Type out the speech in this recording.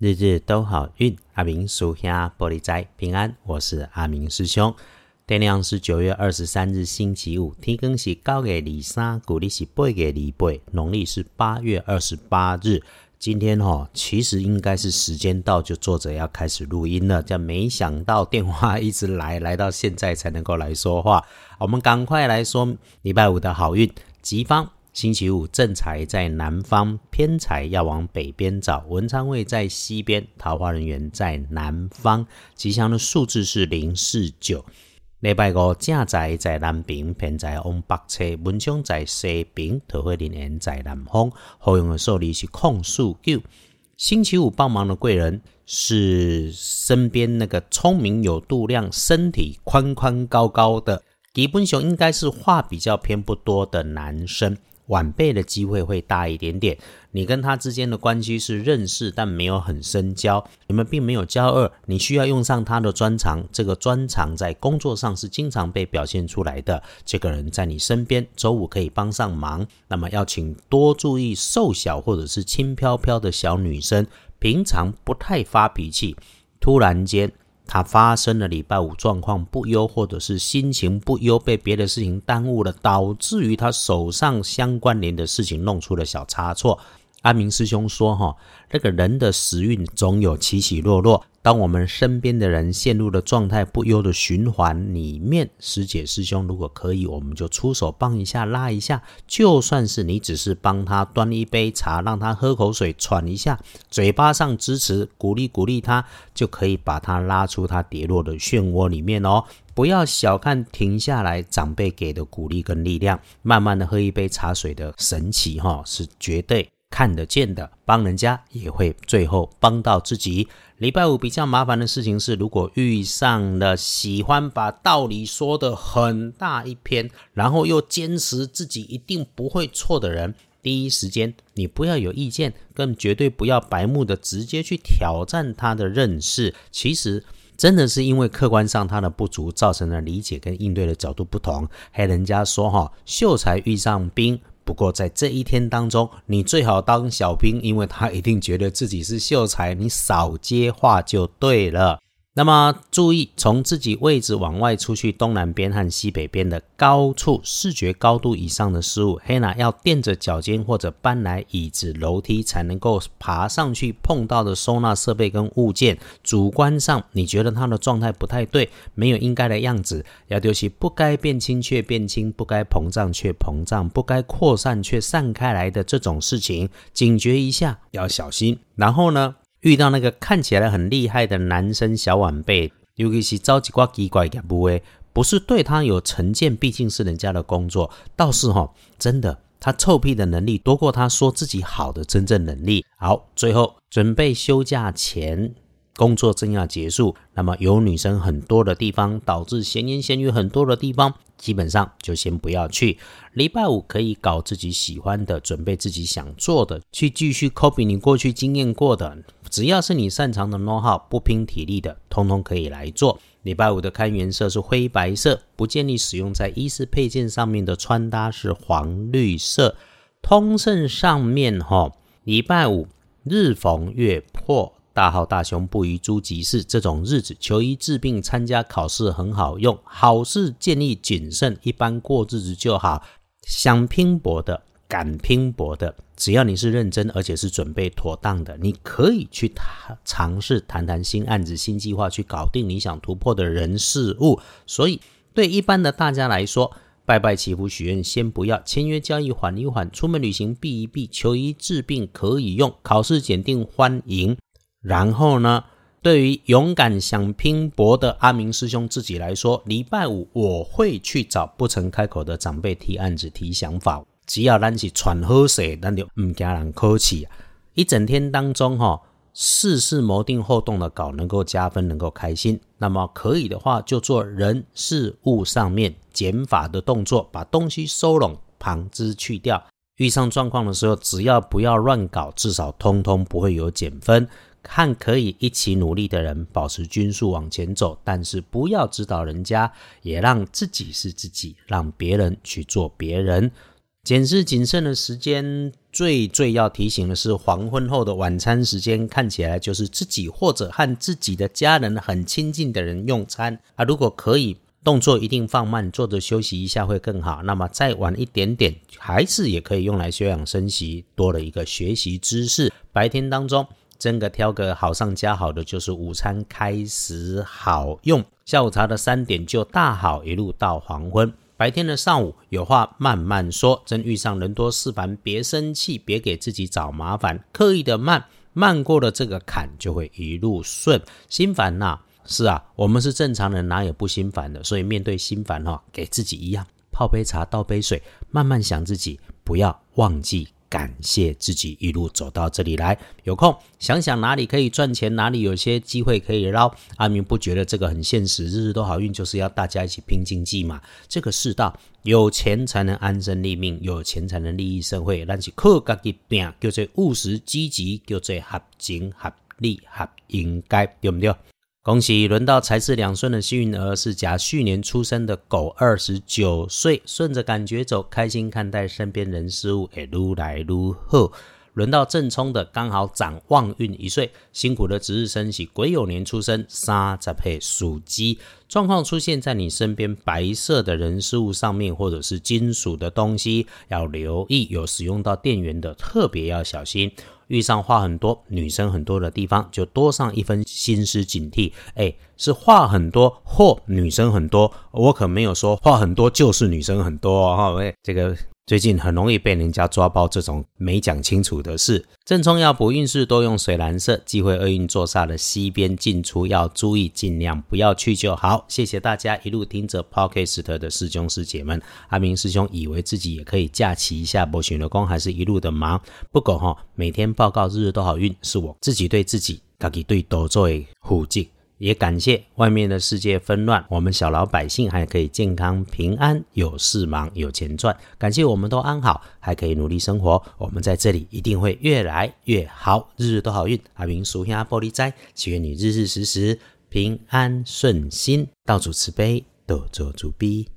日日都好运，阿明属下玻璃斋平安。我是阿明师兄。天亮是九月二十三日星期五，天更是九月二三，古历是八月二八，农历是八月二十八日。今天哈，其实应该是时间到，就作者要开始录音了。但没想到电话一直来，来到现在才能够来说话。我们赶快来说礼拜五的好运，吉方。星期五正财在南方，偏财要往北边找。文昌位在西边，桃花人员在南方。吉祥的数字是零四九。礼拜五正财在南边，偏财往北侧。文昌在西边，桃花人员在南方。好用的数字是空数九。星期五帮忙的贵人是身边那个聪明有度量、身体宽宽高高的。基本上应该是话比较偏不多的男生。晚辈的机会会大一点点，你跟他之间的关系是认识，但没有很深交，你们并没有交恶。你需要用上他的专长，这个专长在工作上是经常被表现出来的。这个人在你身边，周五可以帮上忙。那么要请多注意瘦小或者是轻飘飘的小女生，平常不太发脾气，突然间。他发生了礼拜五状况不优，或者是心情不优，被别的事情耽误了，导致于他手上相关联的事情弄出了小差错。阿明师兄说：“哈，那个人的时运总有起起落落。当我们身边的人陷入了状态不优的循环里面，师姐师兄如果可以，我们就出手帮一下，拉一下。就算是你只是帮他端一杯茶，让他喝口水，喘一下，嘴巴上支持鼓励鼓励他，就可以把他拉出他跌落的漩涡里面哦。不要小看停下来长辈给的鼓励跟力量，慢慢的喝一杯茶水的神奇哈，是绝对。”看得见的帮人家也会最后帮到自己。礼拜五比较麻烦的事情是，如果遇上了喜欢把道理说的很大一篇，然后又坚持自己一定不会错的人，第一时间你不要有意见，更绝对不要白目的直接去挑战他的认识。其实真的是因为客观上他的不足，造成了理解跟应对的角度不同。还人家说哈，秀才遇上兵。不过在这一天当中，你最好当小兵，因为他一定觉得自己是秀才，你少接话就对了。那么注意，从自己位置往外出去，东南边和西北边的高处，视觉高度以上的事物，黑娜要垫着脚尖或者搬来椅子、楼梯才能够爬上去碰到的收纳设备跟物件，主观上你觉得它的状态不太对，没有应该的样子，要丢弃不该变轻却变轻，不该膨胀却膨胀，不该扩散却散开来的这种事情，警觉一下，要小心。然后呢？遇到那个看起来很厉害的男生小晚辈，尤其是招几挂奇怪的部位，不是对他有成见，毕竟是人家的工作。倒是哈，真的，他臭屁的能力多过他说自己好的真正能力。好，最后准备休假前。工作正要结束，那么有女生很多的地方，导致闲言闲语很多的地方，基本上就先不要去。礼拜五可以搞自己喜欢的，准备自己想做的，去继续 copy 你过去经验过的，只要是你擅长的 know how，不拼体力的，通通可以来做。礼拜五的看颜色是灰白色，不建议使用在衣饰配件上面的穿搭是黄绿色。通胜上面哈，礼拜五日逢月破。大号大雄不宜诸吉事，这种日子求医治病、参加考试很好用。好事建议谨慎，一般过日子就好。想拼搏的、敢拼搏的，只要你是认真，而且是准备妥当的，你可以去谈尝试谈谈新案子、新计划，去搞定你想突破的人事物。所以，对一般的大家来说，拜拜祈福许愿先不要，签约交易缓一缓，出门旅行避一避，求医治病可以用，考试检定欢迎。然后呢，对于勇敢想拼搏的阿明师兄自己来说，礼拜五我会去找不曾开口的长辈提案子、提想法。只要咱是喘好水，咱就唔惊人客气。一整天当中，哈，事事谋定后动的搞，能够加分，能够开心。那么可以的话，就做人事物上面减法的动作，把东西收拢，旁枝去掉。遇上状况的时候，只要不要乱搞，至少通通不会有减分。和可以一起努力的人保持均速往前走，但是不要指导人家，也让自己是自己，让别人去做别人。检视谨慎的时间，最最要提醒的是，黄昏后的晚餐时间看起来就是自己或者和自己的家人很亲近的人用餐啊。如果可以，动作一定放慢，坐着休息一下会更好。那么再晚一点点，还是也可以用来休养生息，多了一个学习知识。白天当中。真个挑个好上加好的，就是午餐开始好用，下午茶的三点就大好，一路到黄昏。白天的上午有话慢慢说，真遇上人多事烦，别生气，别给自己找麻烦，刻意的慢慢过了这个坎，就会一路顺。心烦呐，是啊，我们是正常人，哪有不心烦的？所以面对心烦哈，给自己一样，泡杯茶，倒杯水，慢慢想自己，不要忘记。感谢自己一路走到这里来，有空想想哪里可以赚钱，哪里有些机会可以捞。阿明不觉得这个很现实，日日都好运就是要大家一起拼经济嘛。这个世道，有钱才能安身立命，有钱才能利益社会。但是靠家己拼，叫做务实积极，叫做合情合理合应该，对不对？恭喜轮到财势两顺的幸运儿是甲戌年出生的狗，二十九岁，顺着感觉走，开心看待身边人事物，哎，如来如好。轮到正冲的刚好长旺运一岁，辛苦的值日生喜癸酉年出生，三十配属鸡，状况出现在你身边白色的人事物上面，或者是金属的东西，要留意，有使用到电源的，特别要小心。遇上话很多、女生很多的地方，就多上一分心思警惕。哎，是话很多或女生很多，我可没有说话很多就是女生很多哈。喂，这个。最近很容易被人家抓包这种没讲清楚的事。正冲要补运势，多用水蓝色。忌讳厄运坐煞的西边进出要注意，尽量不要去就好。谢谢大家一路听着 Podcast 的师兄师姐们。阿明师兄以为自己也可以假期一下，不选了工还是一路的忙。不过哈，每天报告日日都好运，是我自己对自己，自己对多做的护敬。也感谢外面的世界纷乱，我们小老百姓还可以健康平安，有事忙有钱赚。感谢我们都安好，还可以努力生活。我们在这里一定会越来越好，日日都好运。阿明属下玻璃斋，祈愿你日日时时平安顺心，道主慈悲，多做主逼。